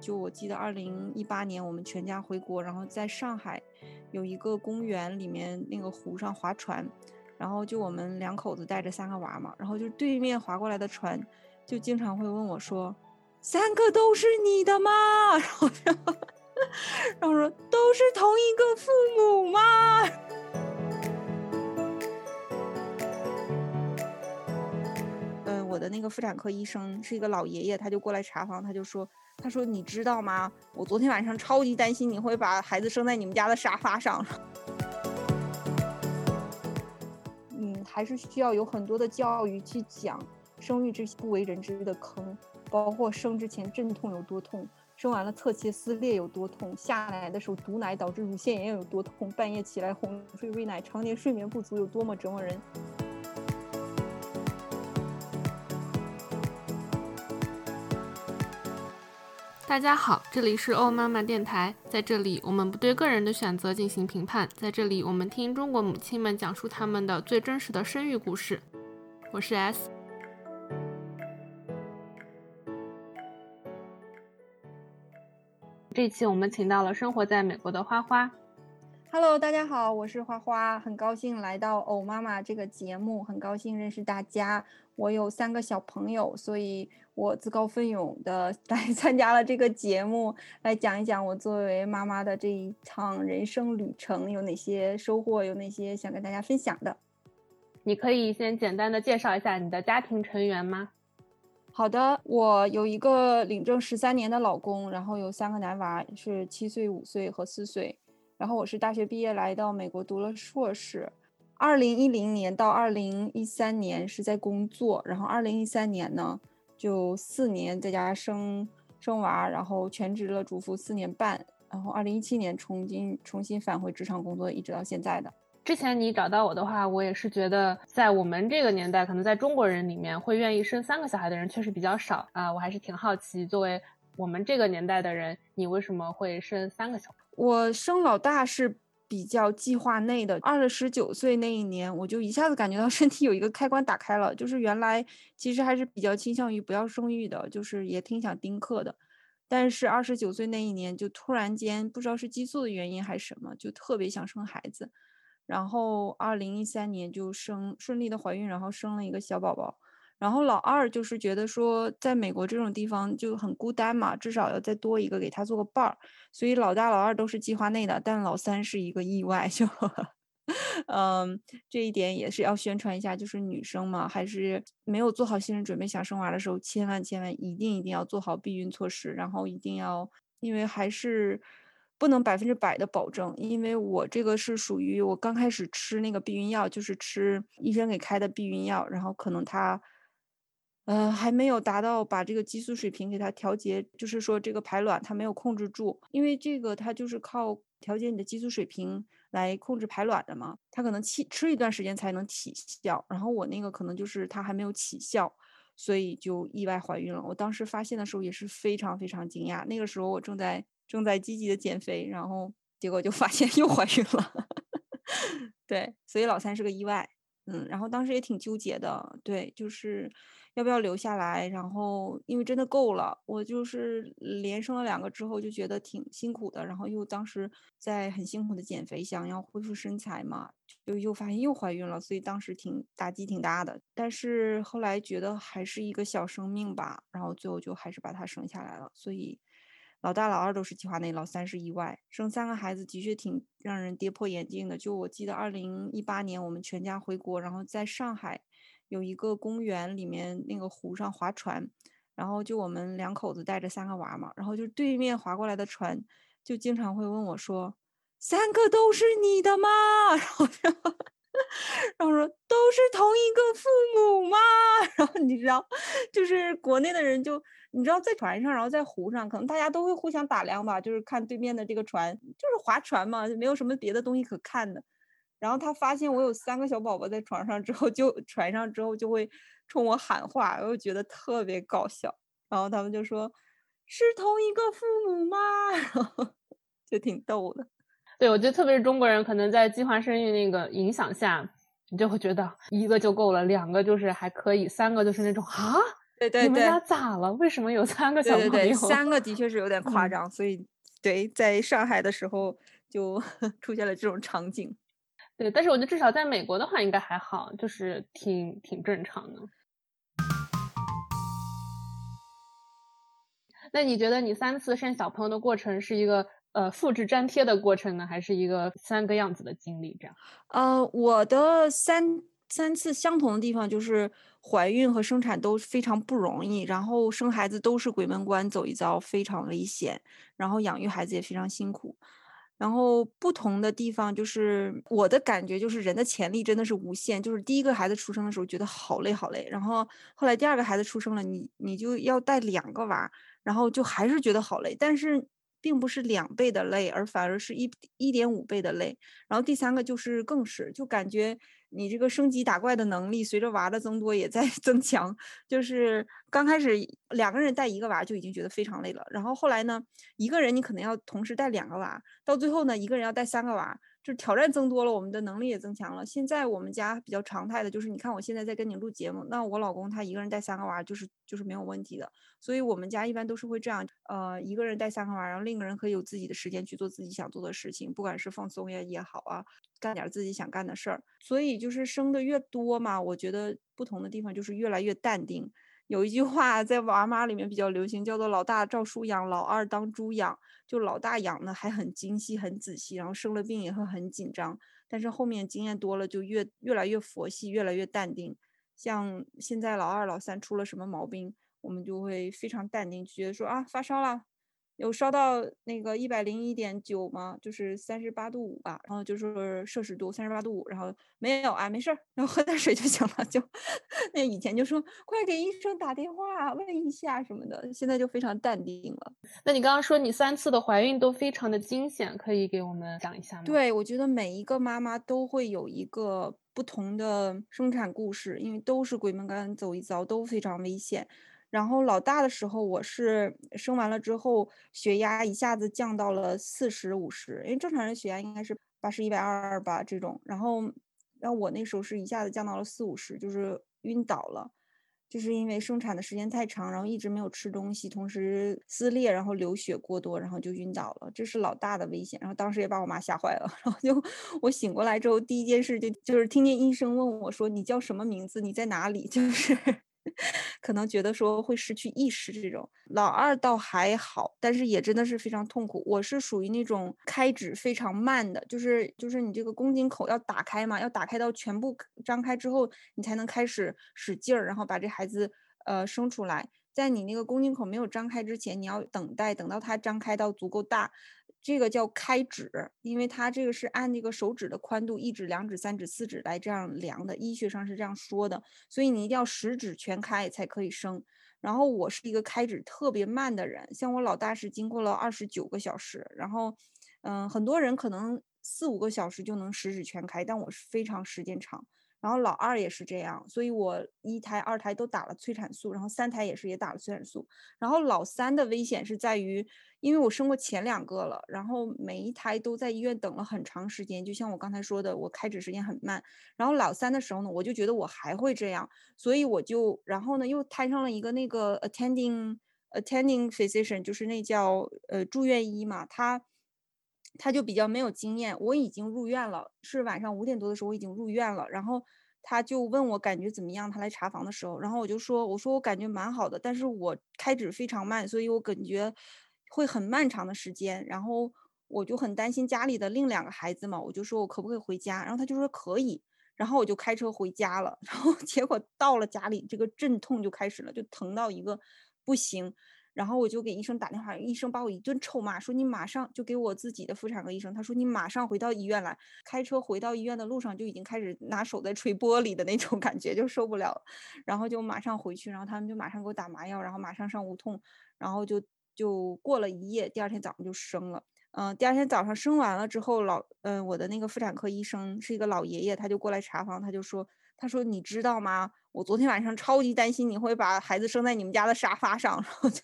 就我记得二零一八年我们全家回国，然后在上海有一个公园里面那个湖上划船，然后就我们两口子带着三个娃嘛，然后就对面划过来的船就经常会问我说：“三个都是你的吗？” 然后然后说：“都是同一个父母吗？”嗯，我的那个妇产科医生是一个老爷爷，他就过来查房，他就说。他说：“你知道吗？我昨天晚上超级担心你会把孩子生在你们家的沙发上。嗯，还是需要有很多的教育去讲生育这些不为人知的坑，包括生之前阵痛有多痛，生完了侧切撕裂有多痛，下奶的时候堵奶导致乳腺炎有多痛，半夜起来哄睡喂奶，常年睡眠不足有多么折磨人。”大家好，这里是欧妈妈电台，在这里我们不对个人的选择进行评判，在这里我们听中国母亲们讲述他们的最真实的生育故事。我是 S。这期我们请到了生活在美国的花花。Hello，大家好，我是花花，很高兴来到欧妈妈这个节目，很高兴认识大家。我有三个小朋友，所以。我自告奋勇的 来参加了这个节目，来讲一讲我作为妈妈的这一趟人生旅程有哪些收获，有哪些想跟大家分享的。你可以先简单的介绍一下你的家庭成员吗？好的，我有一个领证十三年的老公，然后有三个男娃，是七岁、五岁和四岁。然后我是大学毕业来到美国读了硕士，二零一零年到二零一三年是在工作，然后二零一三年呢。就四年在家生生娃，然后全职了主妇四年半，然后二零一七年重新重新返回职场工作，一直到现在的。之前你找到我的话，我也是觉得在我们这个年代，可能在中国人里面会愿意生三个小孩的人确实比较少啊。我还是挺好奇，作为我们这个年代的人，你为什么会生三个小孩？我生老大是。比较计划内的，二十九岁那一年，我就一下子感觉到 身体有一个开关打开了，就是原来其实还是比较倾向于不要生育的，就是也挺想丁克的，但是二十九岁那一年就突然间不知道是激素的原因还是什么，就特别想生孩子，然后二零一三年就生顺利的怀孕，然后生了一个小宝宝。然后老二就是觉得说，在美国这种地方就很孤单嘛，至少要再多一个给他做个伴儿。所以老大、老二都是计划内的，但老三是一个意外，就，嗯，这一点也是要宣传一下，就是女生嘛，还是没有做好心理准备想生娃的时候，千万千万一定一定要做好避孕措施，然后一定要，因为还是不能百分之百的保证，因为我这个是属于我刚开始吃那个避孕药，就是吃医生给开的避孕药，然后可能他。呃，还没有达到把这个激素水平给它调节，就是说这个排卵它没有控制住，因为这个它就是靠调节你的激素水平来控制排卵的嘛，它可能起吃一段时间才能起效，然后我那个可能就是它还没有起效，所以就意外怀孕了。我当时发现的时候也是非常非常惊讶，那个时候我正在正在积极的减肥，然后结果就发现 又怀孕了，对，所以老三是个意外，嗯，然后当时也挺纠结的，对，就是。要不要留下来？然后因为真的够了，我就是连生了两个之后就觉得挺辛苦的，然后又当时在很辛苦的减肥，想要恢复身材嘛，就又发现又怀孕了，所以当时挺打击挺大的。但是后来觉得还是一个小生命吧，然后最后就还是把它生下来了。所以老大、老二都是计划内，老三是意外。生三个孩子的确挺让人跌破眼镜的。就我记得二零一八年我们全家回国，然后在上海。有一个公园里面那个湖上划船，然后就我们两口子带着三个娃嘛，然后就对面划过来的船就经常会问我说：“三个都是你的吗？” 然后然后说：“都是同一个父母吗？” 然后你知道，就是国内的人就你知道在船上，然后在湖上，可能大家都会互相打量吧，就是看对面的这个船，就是划船嘛，就没有什么别的东西可看的。然后他发现我有三个小宝宝在床上之后，就船上之后就会冲我喊话，我就觉得特别搞笑。然后他们就说：“是同一个父母吗？” 然后就挺逗的。对，我觉得特别是中国人，可能在计划生育那个影响下，你就会觉得一个就够了，两个就是还可以，三个就是那种啊，对对对，你们家咋了？为什么有三个小朋友？对对对，三个的确是有点夸嗯张，所以对，在上海的时候就 出现了这种场景。对，但是我觉得至少在美国的话应该还好，就是挺挺正常的。那你觉得你三次生小朋友的过程是一个呃复制粘贴的过程呢，还是一个三个样子的经历？这样？呃，我的三三次相同的地方就是怀孕和生产都非常不容易，然后生孩子都是鬼门关走一遭，非常危险，然后养育孩子也非常辛苦。然后不同的地方就是我的感觉就是人的潜力真的是无限，就是第一个孩子出生的时候觉得好累好累，然后后来第二个孩子出生了，你你就要带两个娃，然后就还是觉得好累，但是并不是两倍的累，而反而是一一点五倍的累。然后第三个就是更是，就感觉你这个升级打怪的能力随着娃的增多也在 增强。就是刚开始两个人带一个娃就已经觉得非常累了，然后后来呢，一个人你可能要同时带两个娃，到最后呢，一个人要带三个娃，就是挑战增多了，我们的能力也增强了。现在我们家比较常态的就是，你看我现在在跟你录节目，那我老公他一个人带三个娃就是就是没有问题的。所以我们家一般都是会这样，呃，一个人带三个娃，然后另一个人可以有自己的时间去做自己想做的事情，不管是放松也也好啊，干点自己想干的事儿。所以就是生的越多嘛，我觉得不同的地方就是越来越淡定。有一句话在娃妈里面比较流行，叫做“老大照书养，老二当猪养”。就老大养的还很精细、很仔细，然后生了病也会很紧张，但是后面经验多了，就越越来越佛系，越来越淡定。像现在老二、老三出了什么毛病，我们就会非常淡定，觉得说啊发烧了，有烧到那个一百零一点九吗？就是三十八度五吧，然后就是摄氏度三十八度五，然后没有啊，没事儿，然后喝点水就行了。就那以前就说快给医生打电话问一下什么的，现在就非常淡定了。那你刚刚说你三次的怀孕都非常的惊险，可以给我们讲一下吗？对，我觉得每一个妈妈都会有一个不同的生产故事，因为都是鬼门关走一遭，都非常危险。然后老大的时候，我是生完了之后，血压一下子降到了四十五十，因为正常人血压应该是八十一百二吧这种。然后，然后我那时候是一下子降到了四五十，就是晕倒了，就是因为生产的时间太长，然后一直没有吃东西，同时撕裂，然后流血过多，然后就晕倒了。这是老大的危险。然后当时也把我妈吓坏了。然后就我醒过来之后，第一件事就就是听见医生问我说：“你叫什么名字？你在哪里？”就是。可能觉得说会失去意识这种，老二倒还好，但是也真的是非常痛苦。我是属于那种开指非常慢的，就是就是你这个宫颈口要打开嘛，要打开到全部张开之后，你才能开始使劲儿，然后把这孩子呃生出来。在你那个宫颈口没有张开之前，你要等待，等到它张开到足够大。这个叫开指，因为它这个是按那个手指的宽度，一指、两指、三指、四指来这样量的，医学上是这样说的，所以你一定要十指全开才可以生。然后我是一个开指特别慢的人，像我老大是经过了二十九个小时，然后，嗯，很多人可能四五个小时就能十指全开，但我是非常时间长。然后老二也是这样，所以我一胎、二胎都打了催产素，然后三胎也是也打了催产素。然后老三的危险是在于，因为我生过前两个了，然后每一胎都在医院等了很长时间，就像我刚才说的，我开指时间很慢。然后老三的时候呢，我就觉得我还会这样，所以我就然后呢又摊上了一个那个 attending attending physician，就是那叫呃住院医嘛，他。他就比较没有经验，我已经入院了，是晚上五点多的时候我已经入院了，然后他就问我感觉怎么样，他来查房的时候，然后我就说，我说我感觉蛮好的，但是我开指非常慢，所以我感觉会很漫长的时间，然后我就很担心家里的另两个孩子嘛，我就说我可不可以回家，然后他就说可以，然后我就开车回家了，然后结果到了家里，这个阵痛就开始了，就疼到一个不行。然后我就给医生打电话，医生把我一顿臭骂，说你马上就给我自己的妇产科医生，他说你马上回到医院来。开车回到医院的路上就已经开始拿手在捶玻璃的那种感觉，就受不了，然后就马上回去，然后他们就马上给我打麻药，然后马上上无痛，然后就就过了一夜，第二天早上就生了。嗯，第二天早上生完了之后，老嗯我的那个妇产科医生是一个老爷爷，他就过来查房，他就说，他说你知道吗？我昨天晚上超级担心你会把孩子生在你们家的沙发上，然后就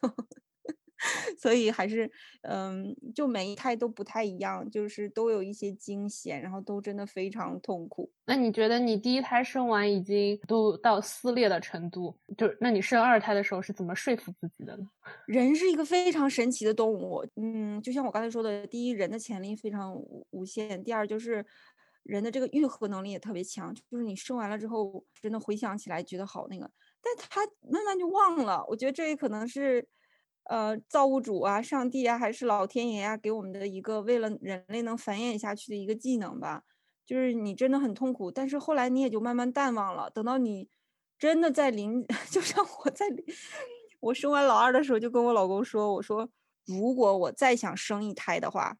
所以还是，嗯，就每一胎都不太一样，就是都有一些惊险，然后都真的非常痛苦。那你觉得你第一胎生完已经都到撕裂的程度，就那你生二胎的时候是怎么说服自己的呢？人是一个非常神奇的动物，嗯，就像我刚才说的，第一，人的潜力非常无限；第二，就是人的这个愈合能力也特别强，就是你生完了之后，真的回想起来觉得好那个，但他慢慢就忘了。我觉得这也可能是。呃，造物主啊，上帝啊，还是老天爷啊，给我们的一个为了人类能繁衍下去的一个技能吧。就是你真的很痛苦，但是后来你也就慢慢淡忘了。等到你真的在临，就像我在我生完老二的时候，就跟我老公说：“我说如果我再想生一胎的话，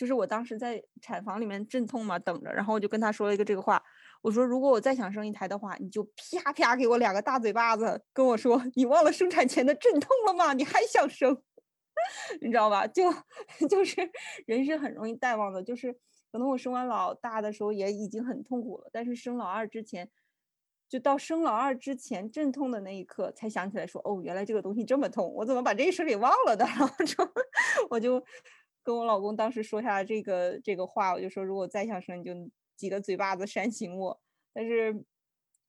就是我当时在产房里面阵痛嘛，等着。然后我就跟他说了一个这个话。”我说，如果我再想生一胎的话，你就啪啪给我两个大嘴巴子，跟我说，你忘了生产前的阵痛了吗？你还想生？你知道吧？就 就是人是很容易淡忘的，就是可能我生完老大的时候也已经很痛苦了，但是生老二之前，就到生老二之前阵痛的那一刻，才想起来说，哦，原来这个东西这么痛，我怎么把这事给忘了的？然后就我就跟我老公当时说下这个这个话，我就说，如果再想生，你就。几个嘴巴子扇醒我，但是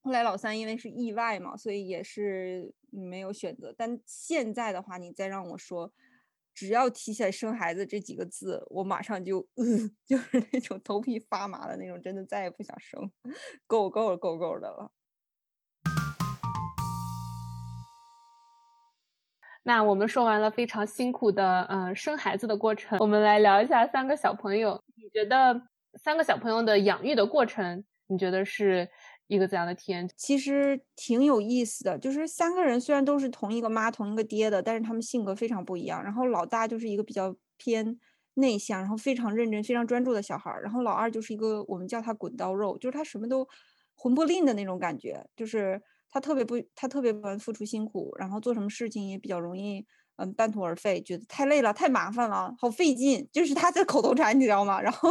后来老三因为是意外嘛，所以也是没有选择。但现在的话，你再让我说，只要提起来生孩子这几个字，我马上就，就是那种头皮发麻的那种，真的再也不想生，够够够够的了。那我们说完了非常辛苦的嗯生孩子的过程，我们来聊一下三个小朋友，你觉得？三个小朋友的养育的过程，你觉得是一个怎样的体验？其实挺有意思的，就是三个人虽然都是同一个妈、同一个爹的，但是他们性格非常不一样。然后老大就是一个比较偏内向，然后非常认真、非常专注的小孩儿。然后老二就是一个我们叫他滚刀肉，就是他什么都魂不吝的那种感觉，就是他特别不，他特别不付出辛苦，然后做什么事情也比较容易。嗯，半途而废，觉得太累了，太麻烦了，好费劲，就是他的口头禅，你知道吗？然后，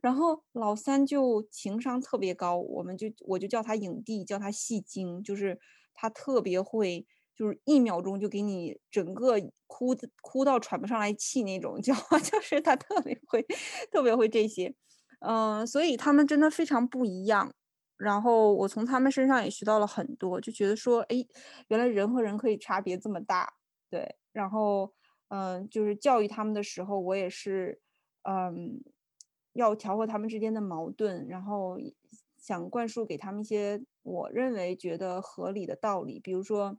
然后老三就情商特别高，我们就我就叫他影帝，叫他戏精，就是他特别会，就是一秒钟就给你整个哭哭到喘不上来气那种，知道吗？就是他特别会，特别会这些，嗯，所以他们真的非常不一样。然后我从他们身上也学到了很多，就觉得说，哎，原来人和人可以差别这么大。对，然后，嗯，就是教育他们的时候，我也是，嗯，要调和他们之间的矛盾，然后想灌输给他们一些我认为觉得合理的道理，比如说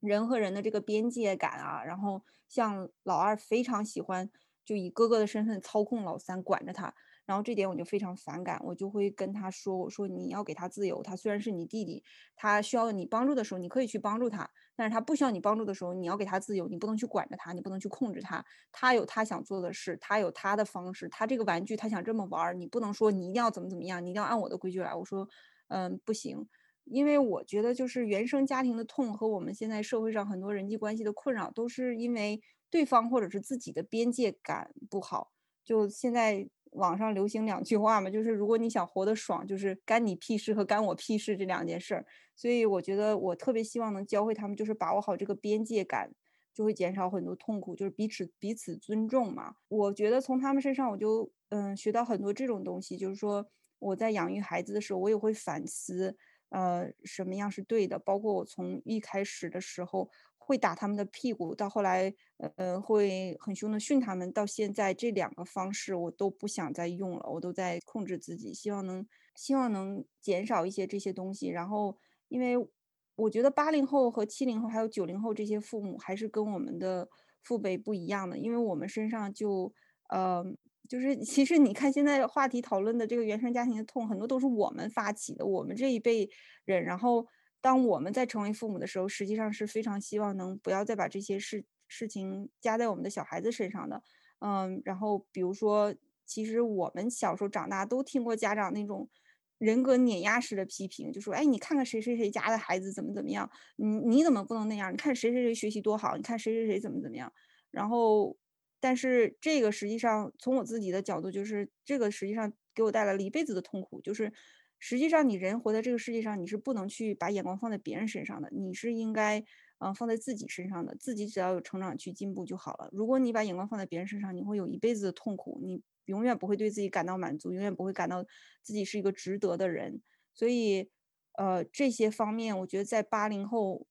人和人的这个边界感啊，然后像老二非常喜欢就以哥哥的身份操控老三，管着他。然后这点我就非常反感，我就会跟他说：“我说你要给他自由，他虽然是你弟弟，他需要你帮助的时候，你可以去帮助他；但是他不需要你帮助的时候，你要给他自由，你不能去管着他，你不能去控制他。他有他想做的事，他有他的方式，他这个玩具他想这么玩，你不能说你一定要怎么怎么样，你一定要按我的规矩来。我说，嗯，不行，因为我觉得就是原生家庭的痛和我们现在社会上很多人际关系的困扰，都是因为对方或者是自己的边界感不好。就现在。网上流行两句话嘛，就是如果你想活得爽，就是干你屁事和干我屁事这两件事儿。所以我觉得我特别希望能教会他们，就是把握好这个边界感，就会减少很多痛苦，就是彼此彼此尊重嘛。我觉得从他们身上，我就嗯学到很多这种东西，就是说我在养育孩子的时候，我也会反思，呃，什么样是对的，包括我从一开始的时候。会打他们的屁股，到后来，呃，会很凶的训他们。到现在这两个方式我都不想再用了，我都在控制自己，希望能希望能减少一些这些东西。然后，因为我觉得八零后和七零后还有九零后这些父母还是跟我们的父辈不一样的，因为我们身上就，呃，就是其实你看现在话题讨论的这个原生家庭的痛，很多都是我们发起的，我们这一辈人，然后。当我们在成为父母的时候，实际上是非常希望能不要再把这些事事情加在我们的小孩子身上的。嗯，然后比如说，其实我们小时候长大都听过家长那种人格碾压式的批评，就说：“哎，你看看谁谁谁家的孩子怎么怎么样，你你怎么不能那样？你看谁谁谁学习多好，你看谁谁谁怎么怎么样。”然后，但是这个实际上从我自己的角度，就是这个实际上给我带来了一辈子的痛苦，就是。实际上，你人活在这个世界上，你是不能去把眼光放在别人身上的。你是应该，嗯，放在自己身上的，自己只要有成长去进步就好了。如果你把眼光放在别人身上，你会有一辈子的痛苦，你永远不会对自己感到满足，永远不会感到自己是一个值得的人。所以，呃，这些方面，我觉得在八零后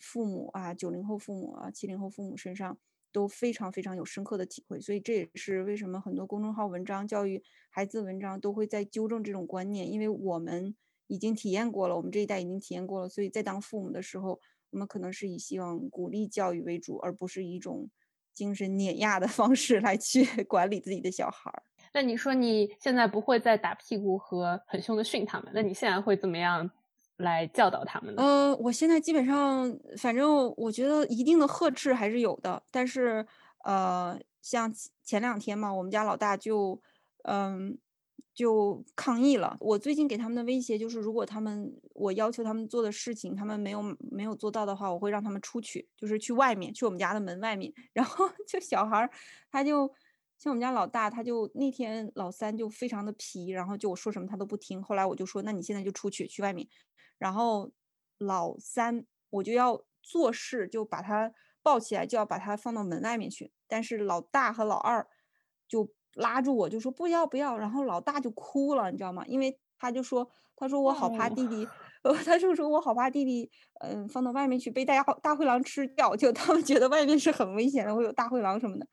父母啊、九零后父母啊、七零后父母身上都非常非常有深刻的体会。所以这也是为什么很多公众号文章、教育孩子文章都会在纠正这种观念，因为我们已经体验过了，我们这一代已经体验过了，所以在当父母的时候。我们可能是以希望鼓励教育为主，而不是一种精神碾压的 方式来去 管理自己的小孩儿。那你说你现在不会再打屁股和很凶的训他们，那你现在会怎么样来教导他们？呃，我现在基本上，反正我觉得一定的呵斥还是有的，但是呃，像前两天嘛，我们家老大就嗯。就抗议了。我最近给他们的威胁就是，如果他们我要求他们做的事情，他们没有没有做到的话，我会让他们出去，就是去外面，去我们家的门外面。然后就小孩儿，他就像我们家老大，他就那天老三就非常的皮，然后就我说什么他都不听。后来我就说，那你现在就出去，去外面。然后老三我就要做事，就把他抱起来，就要把他放到门外面去。但是老大和老二就。拉住我就说不要不要，然后老大就哭了，你知道吗？因为他就说，他说我好怕弟弟，呃，他就说我好怕弟弟，嗯，放到外面去被大大灰狼吃掉，就他们觉得外面是很危险的，会有大灰狼什么的。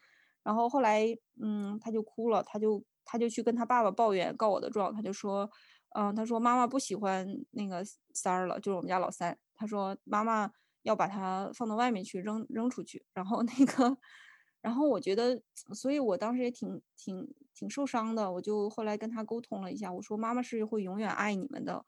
然后后来，嗯，他就哭了，他就他就去跟他爸爸抱怨告我的状，他就说，嗯，他说妈妈不喜欢那个三儿了，就是我们家老三，他说妈妈要把他放到外面去扔扔出去，然后那个。然后我觉得，所以我当时也挺挺挺受伤的。我就后来跟他沟通了一下，我说妈妈是会永远爱你们的。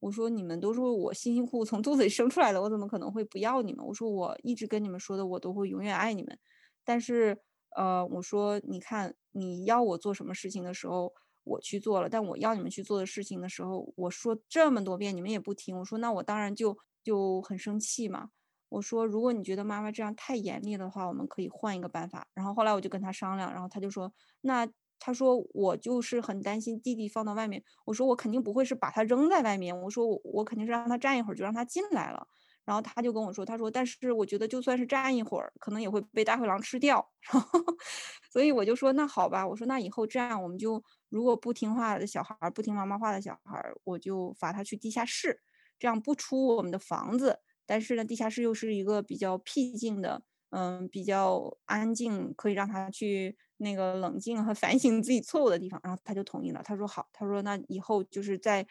我说你们都是我辛辛苦苦从肚子里生出来的，我怎么可能会不要你们？我说我一直跟你们说的，我都会永远爱你们。但是，呃，我说你看你要我做什么事情的时候，我去做了；但我要你们去做的事情的时候，我说这么多遍你们也不听。我说那我当然就就很生气嘛。我说，如果你觉得妈妈这样太严厉的话，我们可以换一个办法。然后后来我就跟他商量，然后他就说，那他说我就是很担心弟弟放到外面。我说我肯定不会是把他扔在外面，我说我我肯定是让他站一会儿就让他进来了。然后他就跟我说，他说但是我觉得就算是站一会儿，可能也会被大灰狼吃掉。然后 所以我就说那好吧，我说那以后这样我们就如果不听话的小孩，不听妈妈话的小孩，我就罚他去地下室，这样不出我们的房子。但是呢，地下室又是一个比较僻静的，嗯，比较安静，可以让他去那个冷静和反省自己错误的地方。然后他就同意了，他说好，他说那以后就是在，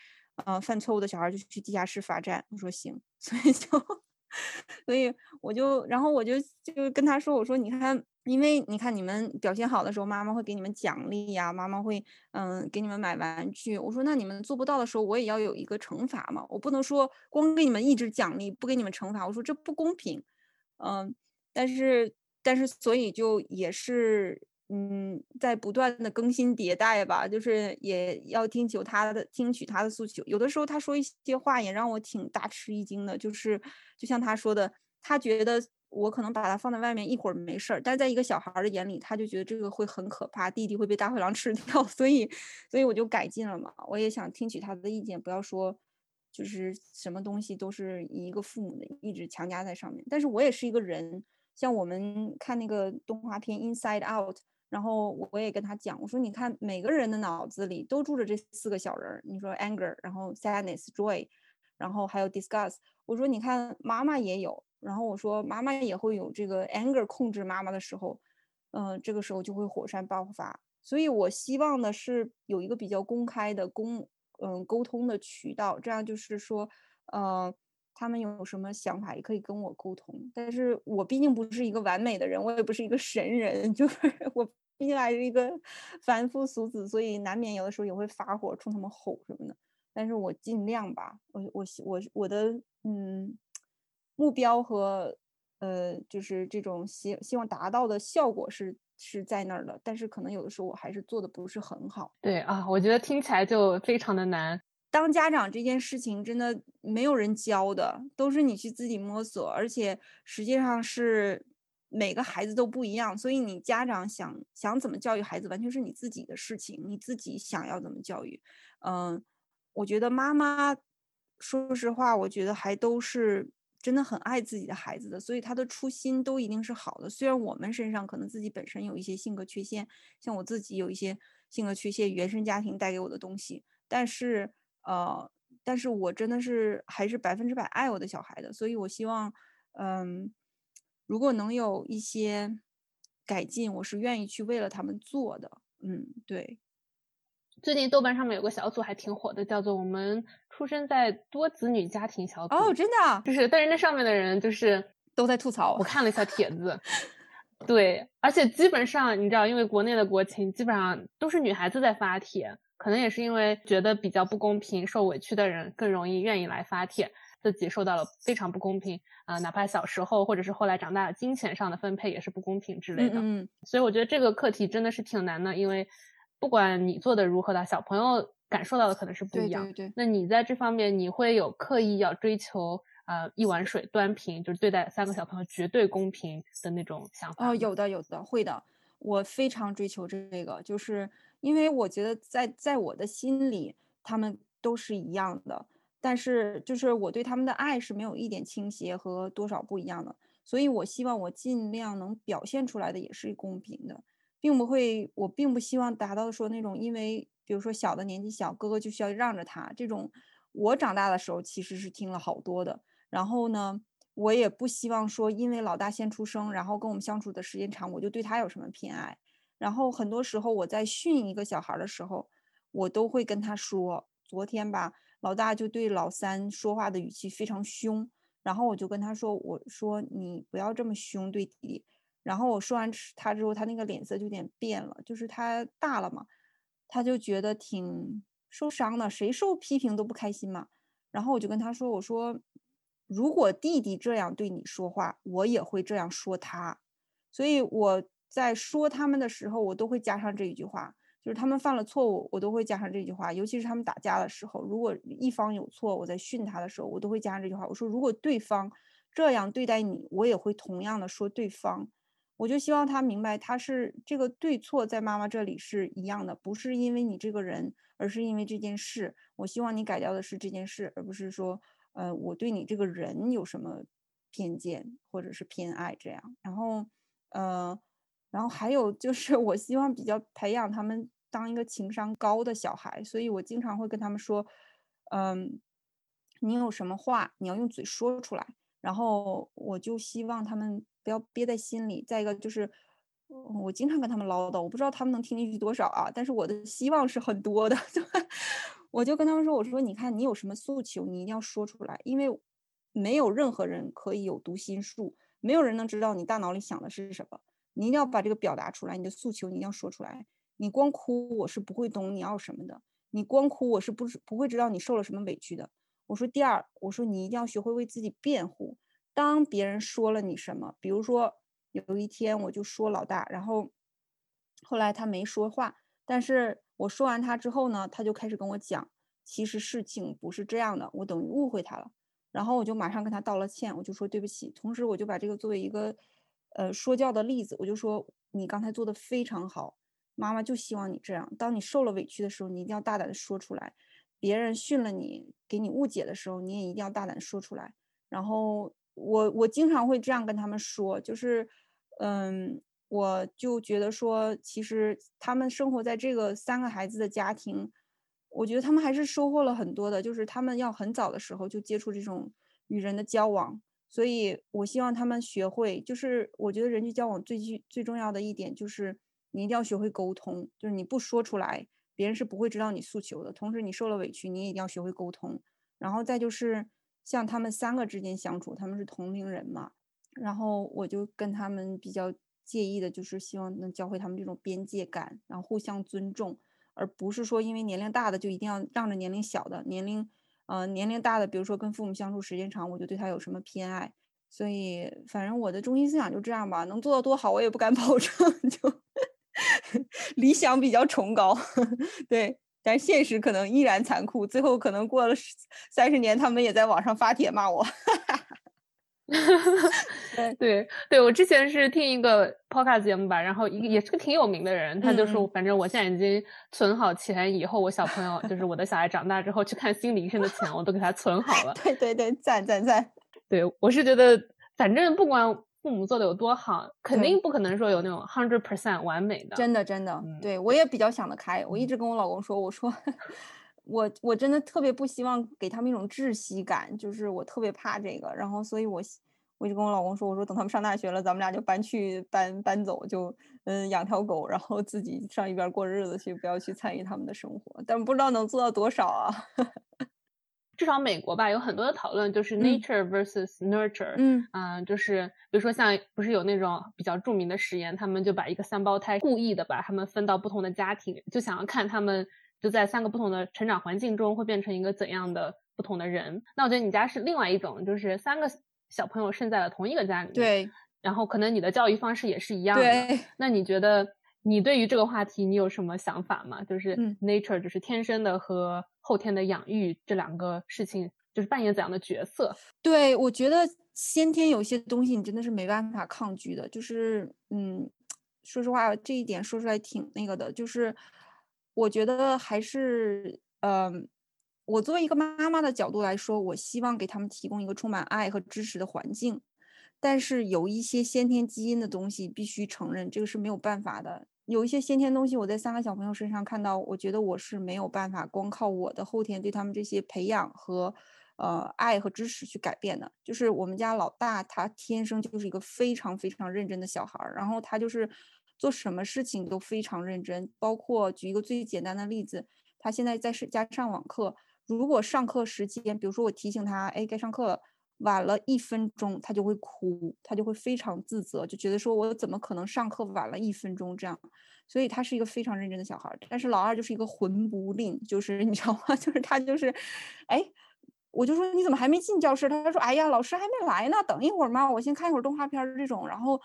呃，犯错误的小孩就去地下室罚站。我说行，所以就，所以我就，然后我就就跟他说，我说你看。因为你看，你们表现好的时候，妈妈会给你们奖励呀，妈妈会嗯给你们买玩具。我说，那你们做不到的时候，我也要有一个惩罚嘛，我不能说光给你们一直奖励，不给你们惩罚。我说这不公平，嗯，但是但是所以就也是嗯在不断的更新迭代吧，就是也要听取他的听取他的诉求。有的时候他说一些话也让我挺大吃一惊的，就是就像他说的，他觉得。我可能把他放在外面一会儿没事儿，但在一个小孩的眼里，他就觉得这个会很可怕，弟弟会被大灰狼吃 掉，所以，所以我就改进了嘛。我也想听取他的意见，不要说就是什么东西都是一个父母的意志强加在上面。但是我也是一个人，像我们看那个动画片《Inside Out》，然后我也跟他讲，我说你看每个人的脑子里都住着这四个小人儿，你说 anger，然后 sadness、joy，然后还有 disgust。我说你看妈妈也有。然后我说，妈妈也会有这个 anger 控制妈妈的时候，嗯，这个时候就会火山爆发。所以我希望的是有一个比较公开的公，嗯，沟通的渠道，这样就是说，呃，他们有什么想法也可以跟我沟通。但是我毕竟不是一个完美的人，我也不是一个神人，就是我毕竟还是一个凡夫俗子，所以难免有的时候也会发火，冲他们吼什么的。但是我尽量吧，我我我我的嗯。目标和呃，就是这种希希望达到的效果是是在那儿的，但是可能有的时候我还是做的不是很好。对啊，我觉得听起来就非常的难。当家长这件事情真的没有人教的，都是你去自己摸索，而且实际上是每个孩子都不一样，所以你家长想想怎么教育孩子，完全是你自己的事情，你自己想要怎么教育。嗯，我觉得妈妈，说实话，我觉得还都是。真的很爱自己的孩子的，所以他的初心都一定是好的。虽然我们身上可能自己本身有一些性格缺陷，像我自己有一些性格缺陷，原生家庭带给我的东西，但是呃，但是我真的是还是百分之百爱我的小孩的，所以我希望，嗯，如果能有一些改进，我是愿意去为了他们做的。嗯，对。最近豆瓣上面有个小组还挺火的，叫做“我们出生在多子女家庭小组”。哦，真的，就是，但是那上面的人就是都在吐槽。我看了一下帖子，对，而且基本上你知道，因为国内的国情基本上都是女孩子在发帖，可能也是因为觉得比较不公平，受委屈的人更容易愿意来发帖，自己受到了非常不公平啊，哪怕小时候或者是后来长大，金钱上的分配也是不公平之类的。嗯，所以我觉得这个课题真的是挺难的，因为。不管你做的如何的，小朋友感受到的可能是不一样。对对对。那你在这方面，你会有刻意要追求呃一碗水端平，就是对待三个小朋友绝对公平的那种想法？哦，有的有的会的，我非常追求这个，就是因为我觉得在在我的心里，他们都是一样的，但是就是我对他们的爱是没有一点倾斜和多少不一样的，所以我希望我尽量能表现出来的也是公平的。并不会，我并不希望达到说那种，因为比如说小的年纪小，哥哥就需要让着他这种。我长大的时候其实是听了好多的，然后呢，我也不希望说因为老大先出生，然后跟我们相处的时间长，我就对他有什么偏爱。然后很多时候我在训一个小孩的时候，我都会跟他说，昨天吧，老大就对老三说话的语气非常凶，然后我就跟他说，我说你不要这么凶对弟弟。然后我说完他之后，他那个脸色就有点变了，就是他大了嘛，他就觉得挺受伤的。谁受批评都不开心嘛。然后我就跟他说：“我说，如果弟弟这样对你说话，我也会这样说他。所以我在说他们的时候，我都会加上这一句话，就是他们犯了错误，我都会加上这句话。尤其是他们打架的时候，如果一方有错，我在训他的时候，我都会加上这句话。我说，如果对方这样对待你，我也会同样的说对方。”我就希望他明白，他是这个对错在妈妈这里是一样的，不是因为你这个人，而是因为这件事。我希望你改掉的是这件事，而不是说，呃，我对你这个人有什么偏见或者是偏爱这样。然后，呃，然后还有就是，我希望比较培养他们当一个情商高的小孩，所以我经常会跟他们说，嗯，你有什么话你要用嘴说出来。然后我就希望他们。不要憋在心里。再一个就是，我经常跟他们唠叨，我不知道他们能听进去多少啊。但是我的希望是很多的。我就跟他们说：“我说，你看你有什么诉求，你一定要说出来，因为没有任何人可以有读心术，没有人能知道你大脑里想的是什么。你一定要把这个表达出来，你的诉求你一定要说出来。你光哭，我是不会懂你要什么的。你光哭，我是不不会知道你受了什么委屈的。我说第二，我说你一定要学会为自己辩护。”当别人说了你什么，比如说有一天我就说老大，然后后来他没说话，但是我说完他之后呢，他就开始跟我讲，其实事情不是这样的，我等于误会他了，然后我就马上跟他道了歉，我就说对不起，同时我就把这个作为一个呃说教的例子，我就说你刚才做的非常好，妈妈就希望你这样，当你受了委屈的时候，你一定要大胆的说出来，别人训了你，给你误解的时候，你也一定要大胆说出来，然后。我我经常会这样跟他们说，就是，嗯，我就觉得说，其实他们生活在这个三个孩子的家庭，我觉得他们还是收获了很多的，就是他们要很早的时候就接触这种与人的交往，所以我希望他们学会，就是我觉得人际交往最最最重要的一点就是你一定要学会沟通，就是你不说出来，别人是不会知道你诉求的，同时你受了委屈，你也一定要学会沟通，然后再就是。像他们三个之间相处，他们是同龄人嘛，然后我就跟他们比较介意的，就是希望能教会他们这种边界感，然后互相尊重，而不是说因为年龄大的就一定要让着年龄小的，年龄，呃，年龄大的，比如说跟父母相处时间长，我就对他有什么偏爱，所以反正我的中心思想就这样吧，能做到多好我也不敢 保证，就理想比较崇高，对。但现实可能依然残酷，最后可能过了三十年，他们也在网上发帖骂我。对对，我之前是听一个 podcast 节目吧，然后一个也是个挺有名的人，他就说，反正我现在已经存好钱，以后我小朋友就是我的小孩长大之后去看心理医生的钱，我都给他存好了。对对对，赞赞赞。对我是觉得，反正不管父母做的有多好，肯定不可能说有那种 hundred percent 完美的。真的，真的，对我也比较想得开。我一直跟我老公说，我说 我我真的特别不希望给他们一种窒息感，就是我特别怕这个。然后，所以我我就跟我老公说，我说等他们上大学了，咱们俩就搬去搬搬走，就嗯养条狗，然后自己上一边过日子去，不要去参与他们的生活。但不知道能做到多少啊。至少美国吧，有很多的讨论，就是 nature versus nurture。嗯啊，就是比如说像不是有那种比较著名的实验，他们就把一个三胞胎故意的把他们分到不同的家庭，就想要看他们就在三个不同的成长环境中会变成一个怎样的不同的人。那我觉得你家是另外一种，就是三个小朋友生在了同一个家里面，对，然后可能你的教育方式也是一样的。那你觉得？你对于这个话题，你有什么想法吗？就是 nature，就是天生的和后天的养育这两个事情，就是扮演怎样的角色？对我觉得先天有些东西你真的是没办法抗拒的。就是嗯，说实话，这一点说出来挺那个的。就是我觉得还是嗯，我作为一个妈妈的角度来说，我希望给他们提供一个充满爱和支持的环境。但是有一些先天基因的东西必须承认，这个是没有办法的。有一些先天东西，我在三个小朋友身上看到，我觉得我是没有办法光靠我的后天对他们这些培养和呃爱和支持去改变的。就是我们家老大，他天生就是一个非常非常认真的小孩儿，然后他就是做什么事情都非常认真。包括举一个最简单的例子，他现在在是家上网课，如果上课时间，比如说我提醒他，哎，该上课了。晚了一分钟，他就会哭，他就会非常自责，就觉得说我怎么可能上课晚了一分钟这样，所以他是一个非常认真的小孩。但是老二就是一个魂不吝，就是 你知道吗？就是他就是，哎，我就说你怎么还没进教室？他说，哎呀，老师还没来呢，等一会儿嘛，我先看一会儿动画片这种。然后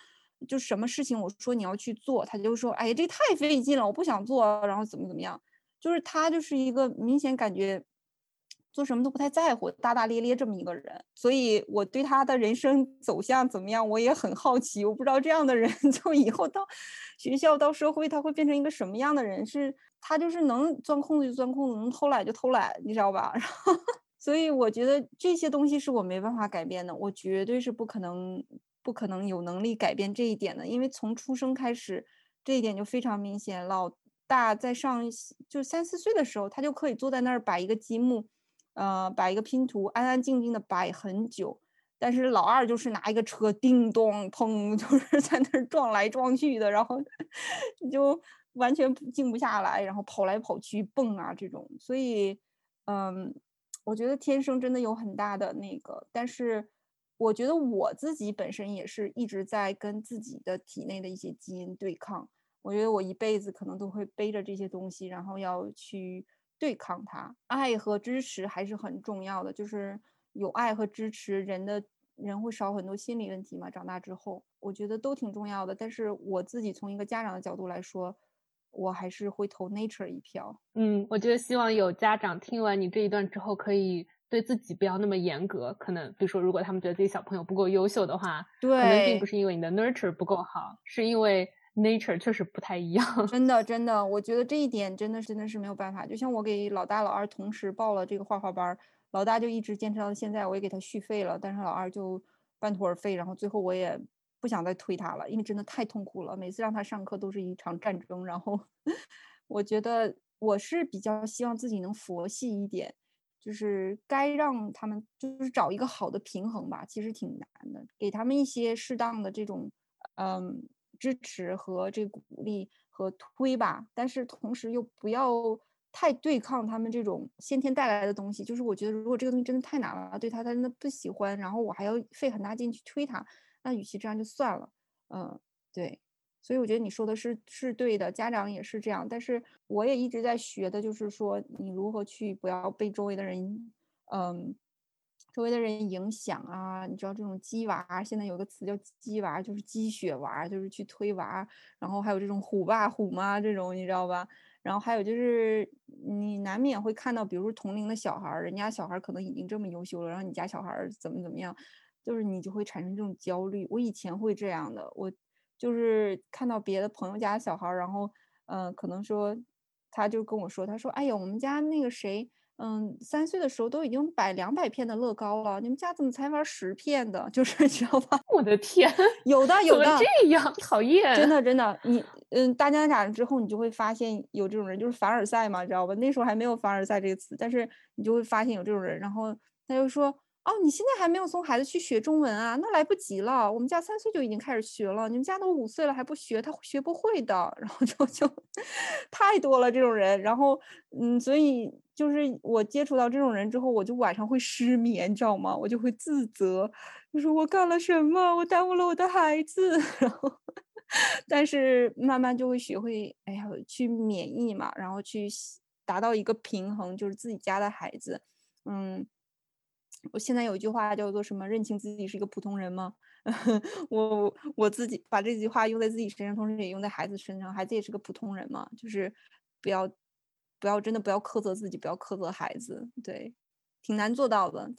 就什么事情我说你要去做，他就说，哎，这太费劲了，我不想做。然后怎么怎么样？就是他就是一个明显感觉。做什么都不太在乎，大大咧咧这么一个人，所以我对他的人生 走向怎么样，我也很好奇。我不知道这样的人，就以后到学校、到社会，他会变成一个什么样的人？是他就是能钻空子就钻空子，能偷懒就偷懒，你知道吧？然后，所以我觉得这些东西是我没办法改变的，我绝对是不可能、不可能有能力改变这一点的，因为从出生开始，这一点就非常明显。老大在上就三四岁的时候，他就可以坐在那儿摆一个积木。呃，摆一个拼图，安安静静的摆很久，但是老二就是拿一个车，叮咚砰，就是在那儿撞来撞去的，然后 就完全静不下来，然后跑来跑去蹦啊这种，所以，嗯，我觉得天生真的有很大的那个，但是我觉得我自己本身也是一直在跟自己的体内的一些基因对抗，我觉得我一辈子可能都会背着这些东西，然后要去。对抗它，爱和支持还是很重要的。就是有爱和支持，人的人会少很多心理问题嘛。长大之后，我觉得都挺重要的。但是我自己从一个家长的角度来说，我还是会投 nature 一票。嗯，我觉得希望有家长听完你这一段之后，可以对自己不要那么严格。可能比如说，如果他们觉得自己小朋友不够优秀的话，对，可能并不是因为你的 nurture 不够好，是因为。Nature 确实不太一样，真的真的，我觉得这一点真的真的是没有办法。就像我给老大老二同时报了这个画画班，老大就一直坚持到现在，我也给他续费了，但是老二就半途而废。然后最后我也不想再推他了，因为真的太痛苦了，每次让他上课都是一场战争。然后 我觉得我是比较希望自己能佛系一点，就是该让他们就是找一个好的平衡吧，其实挺难的，给他们一些适当的这种嗯。支持和这鼓励和推吧，但是同时又不要太对抗他们这种先天带来的东西。就是我觉得，如果这个东西真的太难了，对他他真的不喜欢，然后我还要费很大劲去推他，那与其这样就算了。嗯，对。所以我觉得你说的是是对的，家长也是这样。但是我也一直在学的，就是说你如何去不要被周围的人，嗯。周围的人影响啊，你知道这种鸡娃，现在有个词叫鸡娃，就是鸡血娃，就是去推娃。然后还有这种虎爸虎妈这种，你知道吧？然后还有就是你难免会看到，比如说同龄的小孩，人家小孩可能已经这么优秀了，然后你家小孩怎么怎么样，就是你就会产生这种焦虑。我以前会这样的，我就是看到别的朋友家小孩，然后嗯，可能说他就跟我说，他说：“哎呀，我们家那个谁。”嗯，三岁的时候都已经摆两百片的乐高了，你们家怎么才玩十片的？就是你知道吧？我的天，有的有的这样讨厌，真的真的，你嗯，大家长之后你就会发现有这种人，就是凡尔赛嘛，知道吧？那时候还没有凡尔赛这个词，但是你就会发现有这种人，然后他就说。哦，你现在还没有送孩子去学中文啊？那来不及了。我们家三岁就已经开始学了，你们家都五岁了还不学，他学不会的。然后就就太多了这种人。然后嗯，所以就是我接触到这种人之后，我就晚上会失眠，你知道吗？我就会自责，就说我干了什么？我耽误了我的孩子。然后，但是慢慢就会学会，哎呀，去免疫嘛，然后去达到一个平衡，就是自己家的孩子，嗯。我现在有一句话叫做什么？认清自己是一个普通人吗？我我自己把这句话用在自己身上，同时也用在孩子身上。孩子也是个普通人嘛，就是不要不要真的不要苛责自己，不要苛责孩子。对，挺难做到的。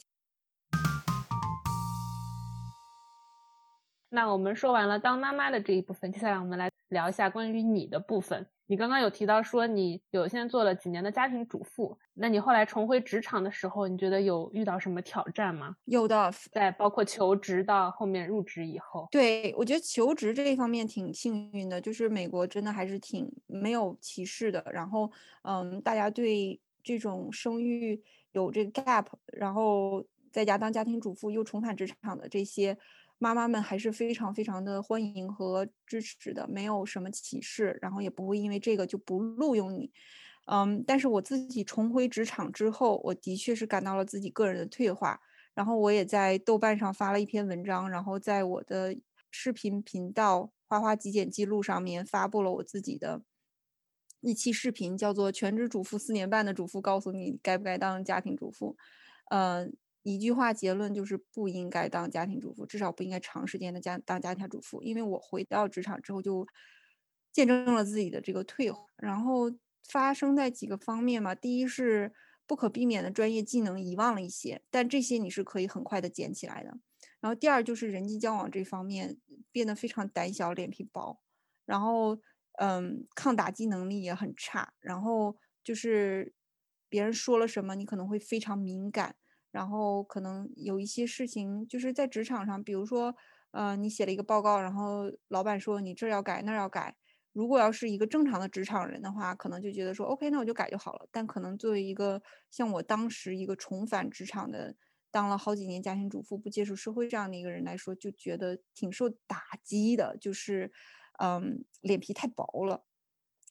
那我们说完了当妈妈的这一部分，接下来我们来聊一下关于你的部分。你刚刚有提到说你有现在做了几年的家庭主妇，那你后来重回职场的时候，你觉得有遇到什么挑战吗？有的，在包括求职到后面入职以后，对我觉得求职这一方面挺幸运的，就是美国真的还是挺没有歧视的。然后，嗯，大家对这种生育有这个 gap，然后在家当家庭主妇又重返职场的这些。妈妈们还是非常非常的欢迎和支持的，没有什么歧视，然后也不会因为这个就不录用你。嗯，但是我自己重回职场之后，我的确是感到了自己个人的退化。然后我也在豆瓣上发了一篇文章，然后在我的视频频道“花花极简记录”上面发布了我自己的一期视频，叫做《全职主妇四年半的主妇告诉你该不该当家庭主妇》。嗯。一句话结论就是不应该当家庭主妇，至少不应该长时间的家当家庭主妇。因为我回到职场之后就见证了自己的这个退化，然后发生在几个方面嘛。第一是不可避免的专业技能遗忘了一些，但这些你是可以很快的捡起来的。然后第二就是人际交往这方面变得非常胆小、脸皮薄，然后嗯，抗打击能力也很差。然后就是别人说了什么，你可能会非常敏感。然后可能有一些事情，就是在职场上，比如说，呃，你写了一个报告，然后老板说你这要改那要改。如果要是一个正常的职场人的话，可能就觉得说，OK，那我就改就好了。但可能作为一个像我当时一个重返职场的，当了好几年家庭主妇，不接触社会这样的一个人来说，就觉得挺受打击的，就是，嗯，脸皮太薄了。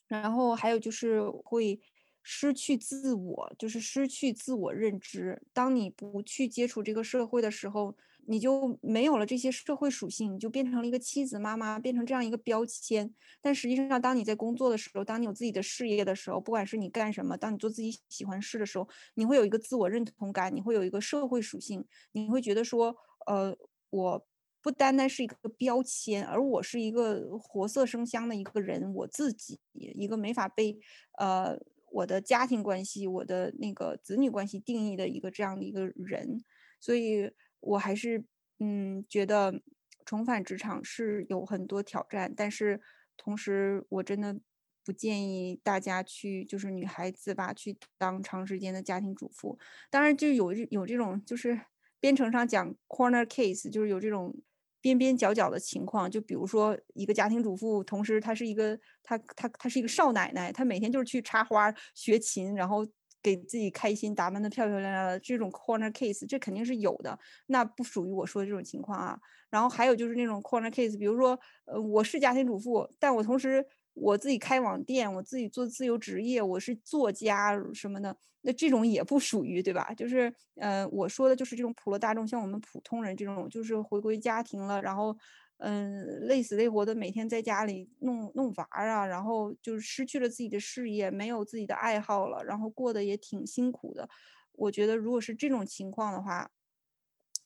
然后还有就是会。失去自我，就是失去自我认知。当你不去接触这个社会的时候，你就没有了这些社会属性，你就变成了一个妻子、妈妈，变成这样一个标签。但实际上，当你在工作的时候，当你有自己的事业的时候，不管是你干什么，当你做自己喜欢事的时候，你会有一个自我认同感，你会有一个社会属性，你会觉得说，呃，我不单单是一个标签，而我是一个活色生香的一个人，我自己一个没法被，呃。我的家庭关系，我的那个子女关系定义的一个这样的一个人，所以我还是嗯觉得重返职场是有很多挑战，但是同时我真的不建议大家去，就是女孩子吧，去当长时间的家庭主妇。当然就有有这种就是编程上讲 corner case，就是有这种。边边角角的情况，就比如说一个家庭主妇，同时她是一个她她她是一个少奶奶，她每天就是去插花学琴，然后给自己开心，打扮的漂漂亮亮的，这种 corner case 这肯定是有的，那不属于我说的这种情况啊。然后还有就是那种 corner case，比如说呃我是家庭主妇，但我同时。我自己开网店，我自己做自由职业，我是作家什么的，那这种也不属于，对吧？就是，呃，我说的就是这种普罗大众，像我们普通人这种，就是回归家庭了，然后，嗯，累死累活的每天在家里弄弄娃啊，然后就是失去了自己的事业，没有自己的爱好了，然后过得也挺辛苦的。我觉得，如果是这种情况的话，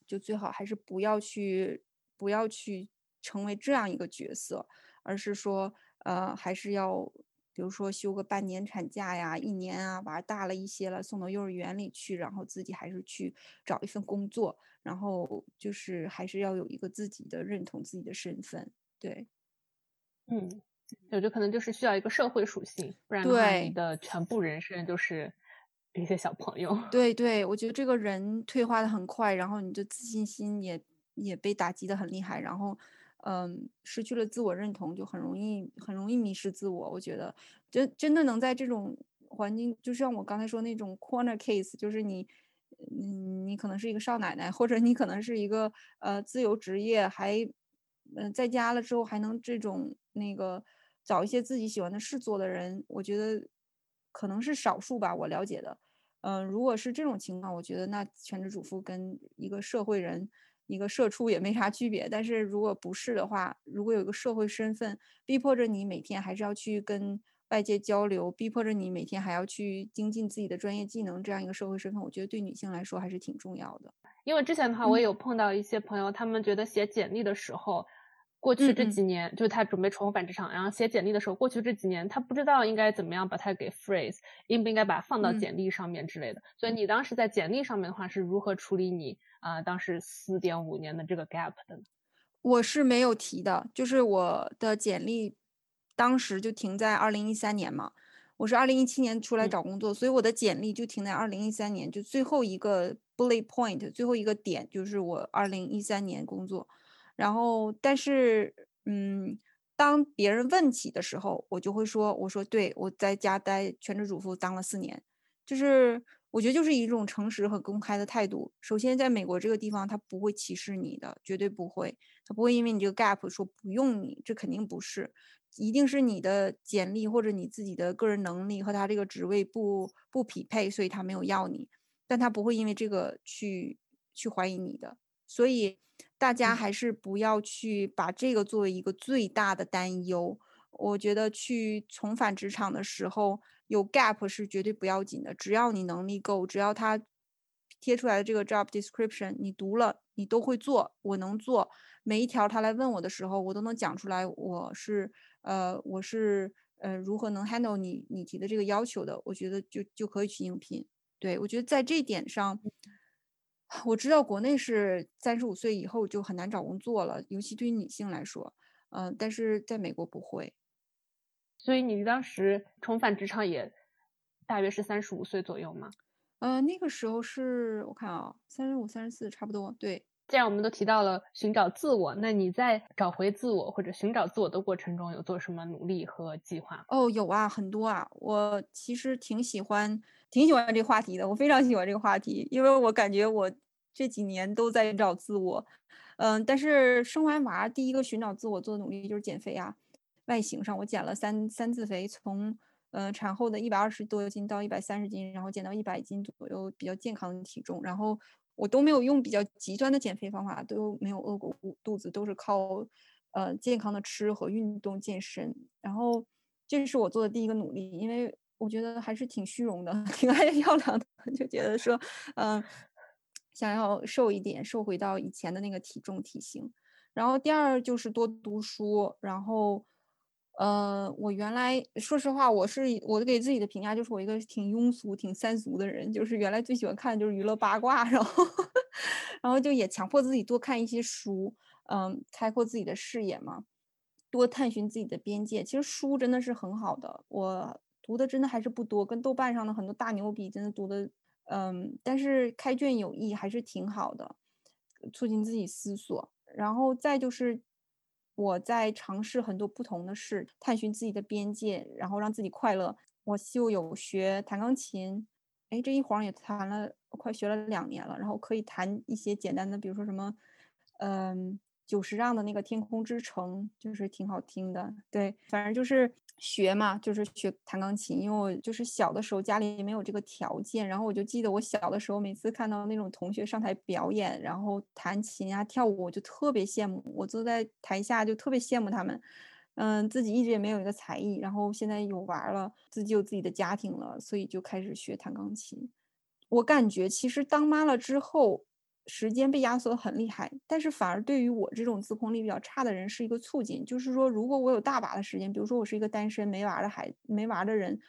就最好还是不要去，不要去成为这样一个角色，而是说。呃，还是要，比如说休个半年产假呀，一年啊，娃大了一些了，送到幼儿园里去，然后自己还是去找一份工作，然后就是还是要有一个自己的认同自己的身份，对，嗯，我觉得可能就是需要一个社会属性，不然的话，你的全部人生就是一些小朋友。对对，我觉得这个人退化的很快，然后你的自信心也也被打击的很厉害，然后嗯，失去了自我认同，就很容易很容易迷失自我。我觉得真真的能在这种环境，就像我刚才说那种 corner case，就是你。嗯，你可能是一个少奶奶，或者你可能是一个呃自由职业，还嗯在家了之后还能这种那个找一些自己喜欢的事做的人，我觉得可能是少数吧。我了解的，嗯，如果是这种情况，我觉得那全职主妇跟一个社会人、一个社畜也没啥区别。但是如果不是的话，如果有一个社会身份逼迫着你每天还是要去跟。外界交流，逼迫着你每天还要去精进自己的专业技能，这样一个社会身份，我觉得对女性来说还是挺重要的。因为之前的话，我也有碰到一些朋友，他们觉得写简历的时候，过去这几年，就是他准备重返职场，然后写简历的时候，过去这几年他不知道应该怎么样把它给 phrase，应不应该把它放到简历上面之类的。所以你当时在简历上面的话，是如何处理你啊当时四点五年的这个 gap 的呢？我是没有提的，就是我的简历。当时就停在二零一三年嘛，我是二零一七年出来找工作，所以我的简历就停在二零一三年，就最后一个 bullet point，最后一个点就是我二零一三年工作。然后，但是，嗯，当别人问起的时候，我就会说，我说对，我在家待全职主妇当了四年，就是我觉得就是一种诚实和公开的态度。首先，在美国这个地方，他不会歧视你的，绝对不会，他不会因为你这个 gap 说不用你，这肯定不是。一定是你的简历或者你自己的个人能力和他这个职位不不匹配，所以他没有要你，但他不会因为这个去去怀疑你的。所以大家还是不要去把这个作为一个最大的担忧。我觉得去重返职场的时候有 gap 是绝对不要紧的，只要你能力够，只要他贴出来的这个 job description 你读了，你都会做，我能做每一条。他来问我的时候，我都能讲出来，我是。呃，我是呃，如何能 handle 你你提的这个要求的？我觉得就就可以去应聘。对我觉得在这一点上，我知道国内是三十五岁以后就很难找工作了，尤其对于女性来说，嗯，但是在美国不会。所以你当时重返职场也大约是三十五岁左右吗？呃，那个时候是我看啊，三十五、三十四，差不多，对。既然我们都提到了寻找自我，那你在找回自我或者寻找自我的过程中，有做什么努力和计划？哦，有啊，很多啊。我其实挺喜欢，挺喜欢这个话题的。我非常喜欢这个话题，因为我感觉我这几年都在找自我。嗯，但是生完娃，第一个寻找自我做的努力就是减肥啊。外形上，我减了三三次肥，从呃产后的一百二十多斤到一百三十斤，然后减到一百斤左右，比较健康的体重，然后。我都没有用比较极端的减肥方法，都没有饿过肚子，都是靠呃健康的吃和运动健身。然后这是我做的第一个努力，因为我觉得还是挺虚荣的，挺爱 漂亮的，就觉得说嗯想要瘦一点，瘦回到以前的那个体重体型。然后第二就是多读书，然后。呃，我原来说实话，我是我给自己的评价就是我一个挺庸俗、挺三俗的人，就是原来最喜欢看的就是娱乐八卦，然后，然后就也强迫自己多看一些书，嗯，开阔自己的视野嘛，多探寻自己的边界。其实书真的是很好的，我读的真的还是不多，跟豆瓣上的很多大牛比，真的读的，嗯，但是开卷有益还是挺好的，促进自己思索。然后再就是。我在尝试很多不同的事，探寻自己的边界，然后让自己快乐。我就有学弹钢琴，哎，这一晃也弹了，快学了两年了。然后可以弹一些简单的，比如说什么，嗯，久石让的那个《天空之城》，就是挺好听的。对，反正就是。学嘛，就是学弹钢琴，因为我就是小的时候家里没有这个条件，然后我就记得我小的时候每次看到那种同学上台表演，然后弹琴啊跳舞，我就特别羡慕，我坐在台下就特别羡慕他们，嗯，自己一直也没有一个才艺，然后现在有娃了，自己有自己的家庭了，所以就开始学弹钢琴。我感觉其实当妈了之后。时间被压缩的很厉害，但是反而对于我这种自控力比较差的人是一个促进。就是说，如果我有大把的时间，比如说我是一个单身没娃的孩没娃的人，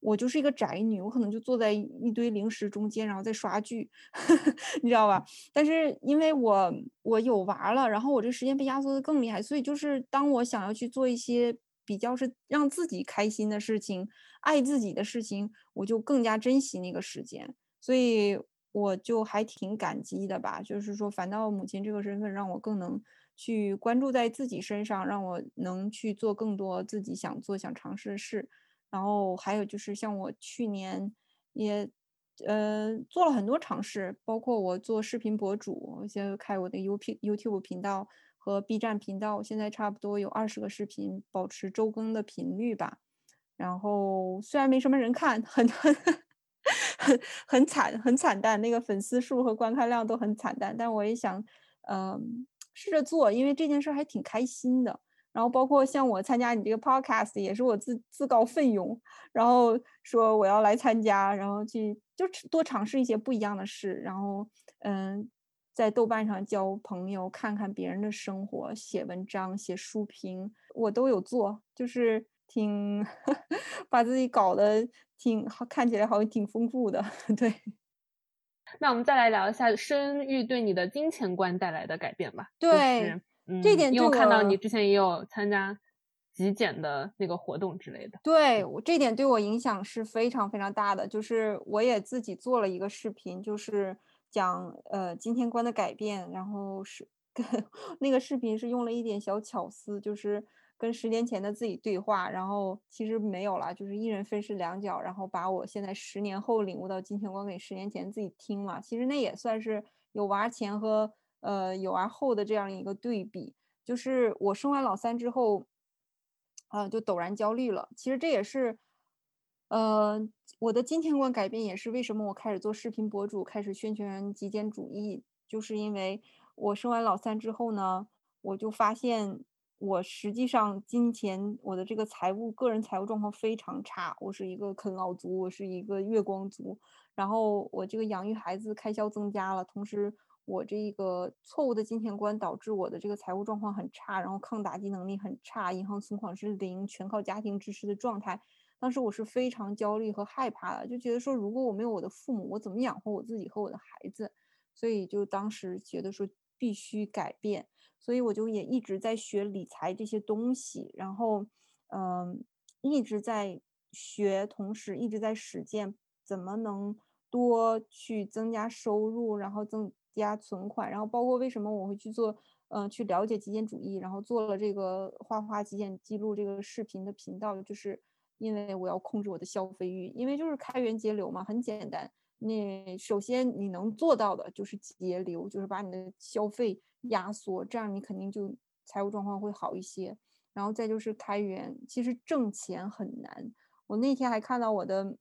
我就是一个宅女，我可能就坐在一堆零食中间，然后再刷剧，你知道吧？但是因为我我有娃了，然后我这时间被压缩的更厉害，所以就是当我想要去做一些比较是让自己开心的事情、爱自己的事情，我就更加珍惜那个时间。所以我就还挺感激的吧，就是说，反倒母亲这个身份让我更能去关注在自己身上，让我能去做更多自己想做、想尝试的事。然后还有就是像我去年也呃做了很多尝试，包括我做视频博主，我现在开我的 U P YouTube 频道和 B 站频道，现在差不多有二十个视频，保持周更的频率吧。然后虽然没什么人看，很很很很惨，很惨淡，那个粉丝数和观看量都很惨淡，但我也想嗯试着做，因为这件事还挺开心的。然后包括像我参加你这个 podcast 也是我自自告奋勇，然后说我要来参加，然后去就多尝试一些不一样的事，然后嗯，在豆瓣上交朋友，看看别人的生活，写文章、写书评，我都有做，就是挺 把自己搞得挺好，看起来好像挺丰富的。对，那我们再来聊一下生育对你的金钱观带来的改变吧。对。这点，因为我看到你之前也有参加极简的那个活动之类的。对我这点对我影响是非常非常大的，就是我也自己做了一个视频，就是讲呃金钱观的改变，然后是跟 那个视频是用了一点小巧思，就是跟十年前的自己对话，然后其实没有了，就是一人分饰两角，然后把我现在十年后领悟到金钱观给十年前自己听嘛，其实那也算是有娃前和。呃，有娃后的这样一个对比，就是我生完老三之后，呃，就陡然焦虑了。其实这也是，呃，我的金钱观改变，也是为什么我开始做视频博主，开始宣传极简主义，就是因为我生完老三之后呢，我就发现我实际上金钱，我的这个财务个人财务状况非常差，我是一个啃老族，我是一个月光族，然后我这个养育孩子开销增加了，同时。我这个错误的金钱观导致我的这个财务状况很差，然后抗打击能力很差，银行存款是零，全靠家庭支持的状态。当时我是非常焦虑和害怕的，就觉得说如果我没有我的父母，我怎么养活我自己和我的孩子？所以就当时觉得说必须改变，所以我就也一直在学理财这些东西，然后嗯一直在学，同时一直在实践怎么能多去增加收入，然后增。加存款，然后包括为什么我会去做，嗯，去了解极简主义，然后做了这个画画极简记录这个视频的频道，就是因为我要控制我的消费欲，因为就是开源节流嘛，很简单。你首先你能做到的就是节流，就是把你的消费压缩，这样你肯定就财务状况会好一些。然后再就是开源，其实挣钱很难。我那天还看到我的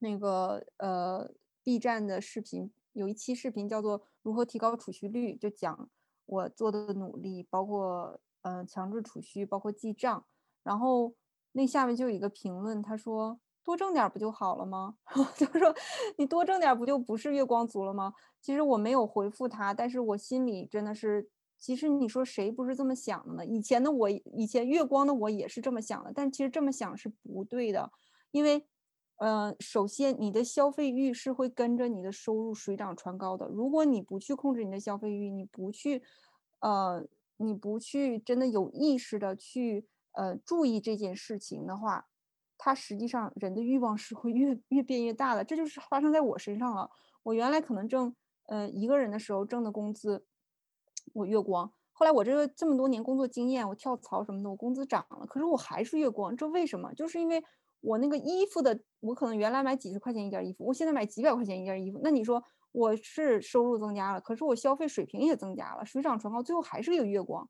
那个呃 B 站的视频。有一期视频叫做“如何提高储蓄率”，就讲我做的努力，包括嗯强制储蓄，包括记账。然后那下面就有一个评论，他说：“多挣点不就好了吗？” 就是说你多挣点不就不是月光族了吗？其实我没有回复他，但是我心里真的是，其实你说谁不是这么想的呢？以前的我，以前月光的我也是这么想的，但其实这么想是不对的，因为。嗯，首先，你的消费欲是会跟着你的收入水涨船高的。如果你不去控制你的消费欲，你不去，呃，你不去真的有意识的去呃注意这件事情的话，它实际上人的欲望是会越越变越大的。这就是发生在我身上了。我原来可能挣呃一个人的时候挣的工资，我月光。后来我这个这么多年工作经验，我跳槽什么的，我工资涨了，可是我还是月光。这为什么？就是因为。我那个衣服的，我可能原来买几十块钱一件衣服，我现在买几百块钱一件衣服。那你说我是收入增加了，可是我消费水平也增加了，水涨船高，最后还是一个月光。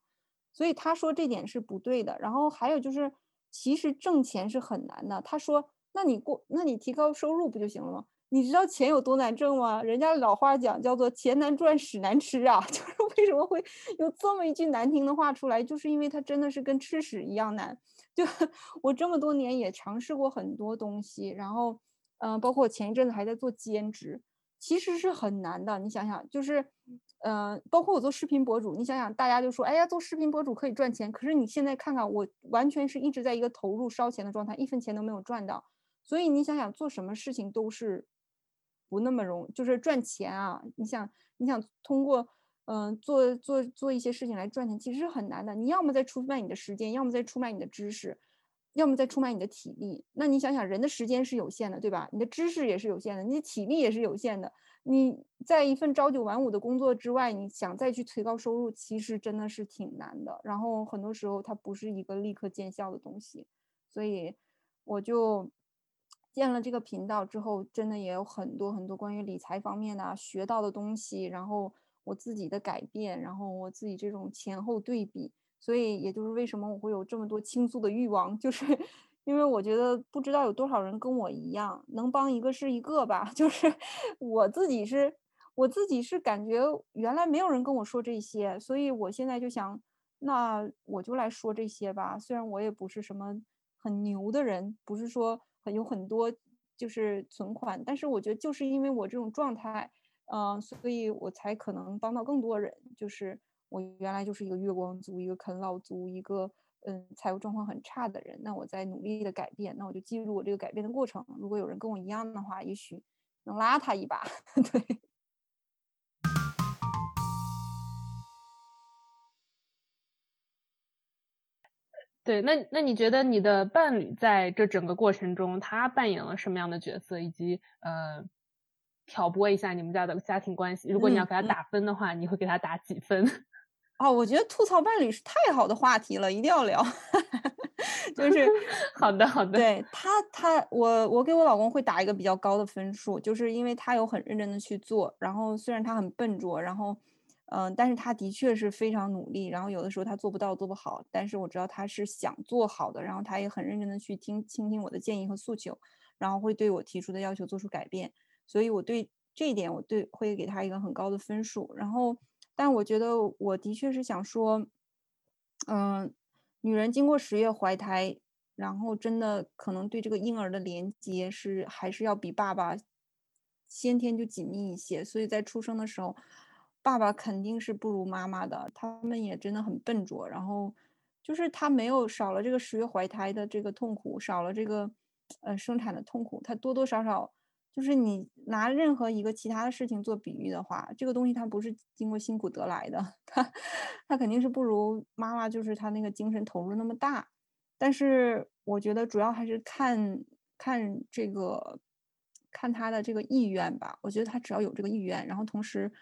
所以他说这点是不对的。然后还有就是，其实挣钱是很难的。他说，那你过，那你提高收入不就行了吗？你知道钱有多难挣吗？人家老话讲叫做钱难赚，屎难吃啊。就是为什么会有这么一句难听的话出来，就是因为它真的是跟吃屎一样难。就 我这么多年也尝试过很多东西，然后，嗯，包括前一阵子还在做兼职，其实是很难的。你想想，就是，嗯，包括我做视频博主，你想想，大家就说，哎呀，做视频博主可以赚钱，可是你现在看看，我完全是一直在一个投入烧钱的状态，一分钱都没有赚到。所以你想想，做什么事情都是不那么容，就是赚钱啊。你想，你想通过。嗯，做做做一些事情来赚钱，其实是很难的。你要么在出卖你的时间，要么在出卖你的知识。要么在出卖你的体力。那你想想，人的时间是有限的，对吧？你的知识也是有限的，你的体力也是有限的。你在一份朝九晚五的工作之外，你想再去推高收入，其实真的是挺难的。然后很多时候它不是一个立刻见效的东西，所以我就建了这个频道之后，真的也有很多很多关于理财方面的学到的东西，然后我自己的改变，然后我自己这种前后对比，所以也就是为什么我会有这么多倾诉的欲望，就是。因为我觉得不知道有多少人跟我一样，能帮一个是一个吧。就是我自己是，我自己是感觉原来没有人跟我说这些，所以我现在就想，那我就来说这些吧。虽然我也不是什么很牛的人，不是说有很多就是存款，但是我觉得就是因为我这种状态，嗯，所以我才可能帮到更多人。就是我原来就是一个月光族，一个啃老族，一个。嗯，财务状况很差的人，那我在努力的改变，那我就记录我这个改变的过程。如果有人跟我一样的话，也许能拉他一把。对，对，那那你觉得你的伴侣在这整个过程中，他扮演了什么样的角色，以及呃，挑拨一下你们家的家庭关系？如果你要给他打分的话，你会给他打几分？哦，我觉得吐槽伴侣是太好的话题了，一定要聊。就是 好的，好的。对他，他我我给我老公会打一个比较高的分数，就是因为他有很认真的去做。然后虽然他很笨拙，然后嗯，但是他的确是非常努力。然后有的时候他做不到，做不好，但是我知道他是想做好的。然后他也很认真的去听倾听我的建议和诉求，然后会对我提出的要求做出改变。所以我对这一点，我对会给他一个很高的分数。然后。但我觉得我的确是想说，嗯，女人经过十月怀胎，然后真的可能对这个婴儿的连接是还是要比爸爸先天就紧密一些，所以在出生的时候，爸爸肯定是不如妈妈的，他们也真的很笨拙，然后就是他没有少了这个十月怀胎的这个痛苦，少了这个呃生产的痛苦，他多多少少。就是你拿任何一个其他的事情做比喻的话，这个东西它不是经过辛苦得来的，它它肯定是不如妈妈，就是他那个精神投入那么大。但是我觉得主要还是看看这个看他的这个意愿吧。我觉得他只要有这个意愿，然后同时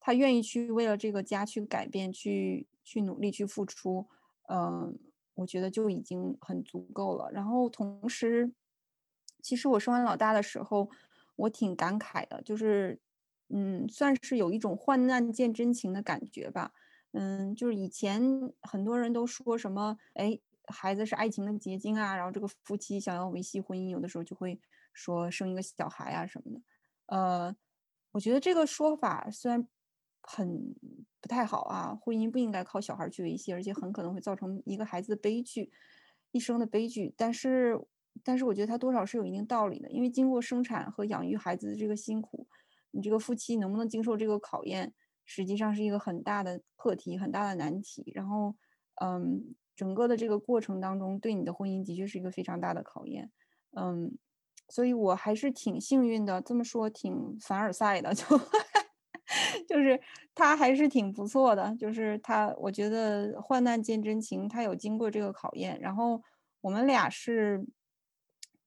他愿意去为了这个家去改变、去去努力、去付出，嗯，我觉得就已经很足够了。然后同时，其实我生完老大的时候。我挺感慨的，就是，嗯，算是有一种患难见真情的感觉吧。嗯，就是以前很多人都说什么，哎，孩子是爱情的结晶啊，然后这个夫妻想要维系婚姻，有的时候就会说生一个小孩啊什么的。呃，我觉得这个说法虽然很不太好啊，婚姻不应该靠小孩去维系，而且很可能会造成一个孩子的悲剧，一生的悲剧。但是。但是我觉得他多少是有一定道理的，因为经过生产和养育孩子的这个辛苦，你这个夫妻能不能经受这个考验，实际上是一个很大的课题，很大的难题。然后，嗯，整个的这个过程当中，对你的婚姻的确是一个非常大的考验。嗯，所以我还是挺幸运的，这么说挺凡尔赛的，就 就是他还是挺不错的，就是他，我觉得患难见真情，他有经过这个考验，然后我们俩是。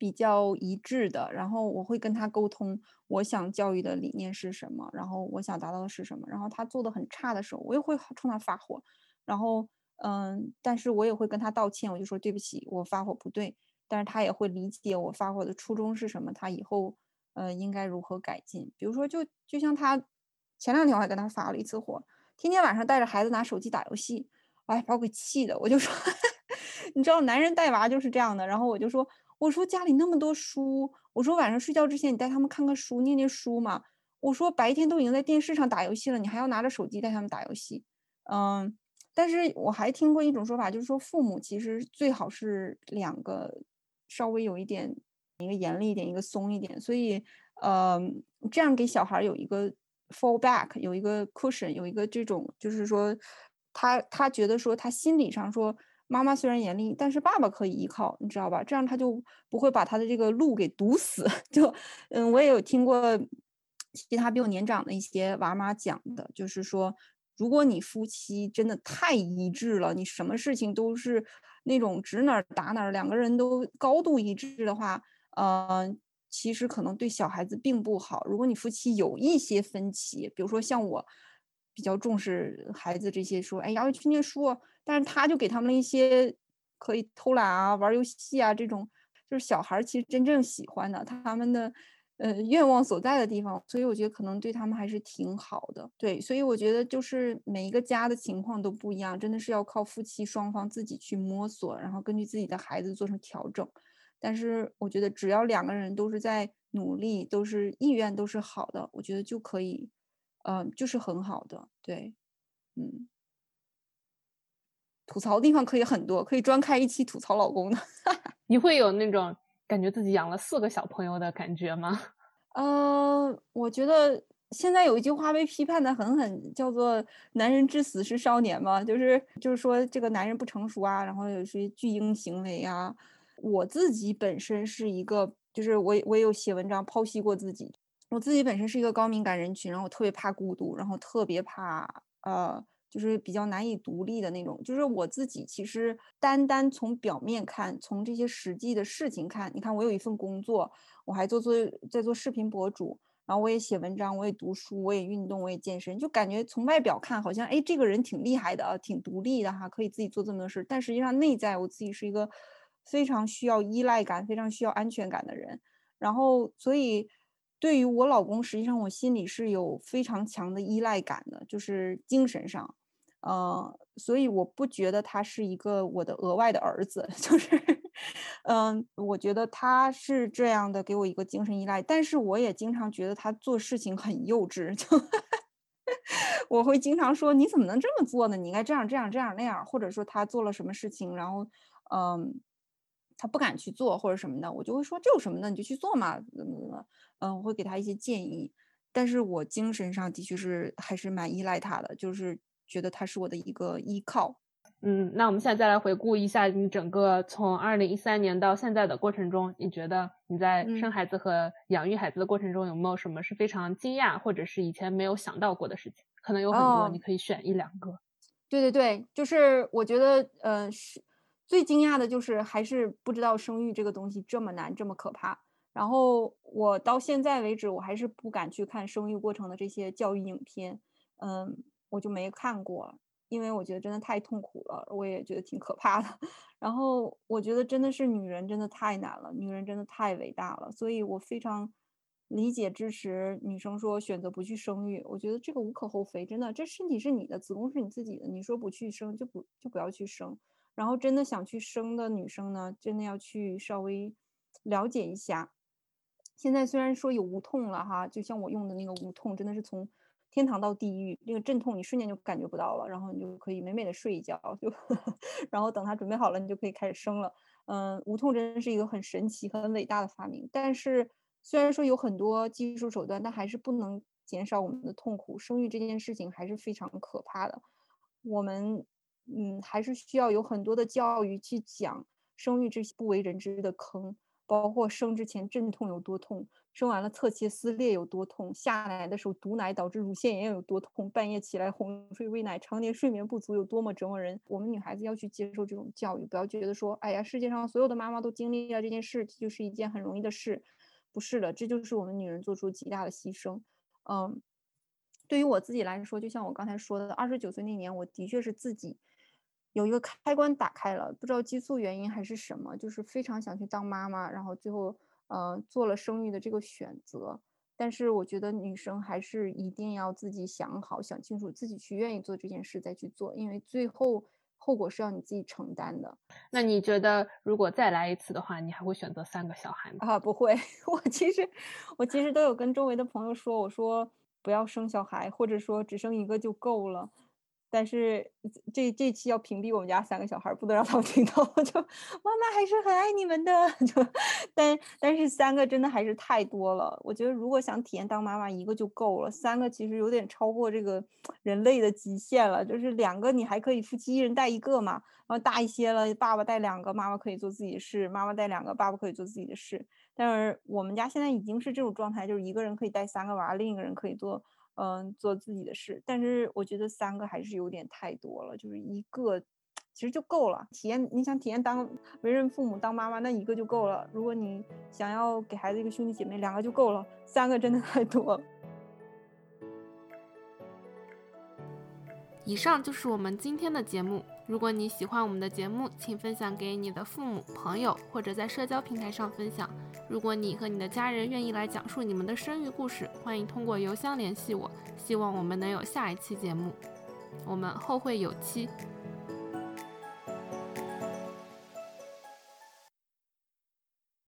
比较一致的，然后我会跟他沟通，我想教育的理念是什么，然后我想达到的是什么，然后他做的很差的时候，我也会冲他发火，然后嗯，但是我也会跟他道歉，我就说对不起，我发火不对，但是他也会理解我发火的初衷是什么，他以后呃应该如何改进，比如说就就像他前两天我还跟他发了一次火，天天晚上带着孩子拿手机打游戏，哎，把我给气的，我就说，你知道男人带娃就是这样的，然后我就说。我说家里那么多书，我说晚上睡觉之前你带他们看看书，念念书嘛。我说白天都已经在电视上打游戏了，你还要拿着手机带他们打游戏，嗯。但是我还听过一种说法，就是说父母其实最好是两个，稍微有一点一个严厉一点，一个松一点，所以呃这样给小孩有一个 fall back，有一个 cushion，有一个这种就是说他他觉得说他心理上说。妈妈虽然严厉，但是爸爸可以依靠，你知道吧？这样他就不会把他的这个路给堵死。就，嗯，我也有听过其他比我年长的一些娃妈讲的，就是说，如果你夫妻真的太一致了，你什么事情都是那种指哪儿打哪儿，两个人都高度一致的话，呃，其实可能对小孩子并不好。如果你夫妻有一些分歧，比如说像我比较重视孩子这些，说哎要去念书，但是他就给他们一些可以偷懒啊、玩游戏啊这种，就是小孩其实真正喜欢的，他们的。呃，愿望所在的地方，所以我觉得可能对他们还是挺好的。对，所以我觉得就是每一个家的情况都不一样，真的是要靠夫妻双方自己去摸索，然后根据自己的孩子做成调整。但是我觉得只要两个人都是在努力，都是意愿都是好的，我觉得就可以，嗯，就是很好的。对，嗯，吐槽的地方可以很多，可以专开一期吐槽老公的。你会有那种？感觉自己养了四个小朋友的感觉吗？呃，我觉得现在有一句话被批判的很狠，叫做“男人至死是少年”嘛，就是就是说这个男人不成熟啊，然后有些巨婴行为啊。我自己本身是一个，就是我我也有写文章剖析过自己，我自己本身是一个高敏感人群，然后我特别怕孤独，然后特别怕呃。就是比较难以独立的那种。就是我自己其实单单从表面看，从这些实际的事情看，你看我有一份工作，我还做做在做视频博主，然后我也写文章，我也读书，我也运动，我也健身，就感觉从外表看好像哎这个人挺厉害的，挺独立的哈，可以自己做这么多事。但实际上内在我自己是一个非常需要依赖感、非常需要安全感的人。然后所以对于我老公，实际上我心里是有非常强的依赖感的，就是精神上。呃，所以我不觉得他是一个我的额外的儿子，就是，嗯，我觉得他是这样的，给我一个精神依赖。但是我也经常觉得他做事情很幼稚，就我会经常说你怎么能这么做呢？你应该这样这样这样那样，或者说他做了什么事情，然后嗯，他不敢去做或者什么的，我就会说这有什么的，你就去做嘛，怎么怎么，嗯，我会给他一些建议。但是我精神上的确是还是蛮依赖他的，就是。觉得他是我的一个依靠，嗯，那我们现在再来回顾一下你整个从二零一三年到现在的过程中，你觉得你在生孩子和养育孩子的过程中有没有什么是非常惊讶，或者是以前没有想到过的事情？可能有很多，你可以选一两个。对对对，就是我觉得，呃，是最惊讶的就是还是不知道生育这个东西这么难，这么可怕。然后我到现在为止，我还是不敢去看生育过程的这些教育影片，嗯。我就没看过，因为我觉得真的太痛苦了，我也觉得挺可怕的。然后我觉得真的是女人真的太难了，女人真的太伟大了，所以我非常理解支持女生说选择不去生育。我觉得这个无可厚非，真的，这身体是你的，子宫是你自己的，你说不去生就不就不要去生。然后真的想去生的女生呢，真的要去稍微了解一下。现在虽然说有无痛了哈，就像我用的那个无痛，真的是从。天堂到地狱，那个阵痛你瞬间就感觉不到了，然后你就可以美美的睡一觉，就 然后等他准备好了，你就可以开始生了。嗯，无痛真是一个很神奇、很伟大的发明。但是虽然说有很多技术手段，但还是不能减少我们的痛苦。生育这件事情还是非常可怕的。我们嗯，还是需要有很多的教育去讲生育这些不为人知的坑，包括生之前阵痛有多痛。生完了侧切撕裂有多痛，下奶的时候堵奶导致乳腺炎有多痛，半夜起来哄睡喂奶，常年睡眠不足有多么折磨人。我们女孩子要去接受这种教育，不要觉得说，哎呀，世界上所有的妈妈都经历了这件事，就是一件很容易的事，不是的，这就是我们女人做出极大的牺牲。嗯，对于我自己来说，就像我刚才说的，二十九岁那年，我的确是自己有一个开关打开了，不知道激素原因还是什么，就是非常想去当妈妈，然后最后。呃，做了生育的这个选择，但是我觉得女生还是一定要自己想好、想清楚，自己去愿意做这件事再去做，因为最后后果是要你自己承担的。那你觉得，如果再来一次的话，你还会选择三个小孩吗？啊，不会。我其实，我其实都有跟周围的朋友说，我说不要生小孩，或者说只生一个就够了。但是这这期要屏蔽我们家三个小孩，不能让他们听到。就妈妈还是很爱你们的。就但但是三个真的还是太多了。我觉得如果想体验当妈妈，一个就够了。三个其实有点超过这个人类的极限了。就是两个你还可以夫妻一人带一个嘛，然后大一些了，爸爸带两个，妈妈可以做自己的事；妈妈带两个，爸爸可以做自己的事。但是我们家现在已经是这种状态，就是一个人可以带三个娃，另一个人可以做。嗯，做自己的事，但是我觉得三个还是有点太多了，就是一个其实就够了。体验你想体验当为人父母当妈妈，那一个就够了。如果你想要给孩子一个兄弟姐妹，两个就够了，三个真的太多了。以上就是我们今天的节目。如果你喜欢我们的节目，请分享给你的父母、朋友，或者在社交平台上分享。如果你和你的家人愿意来讲述你们的生育故事，欢迎通过邮箱联系我。希望我们能有下一期节目。我们后会有期。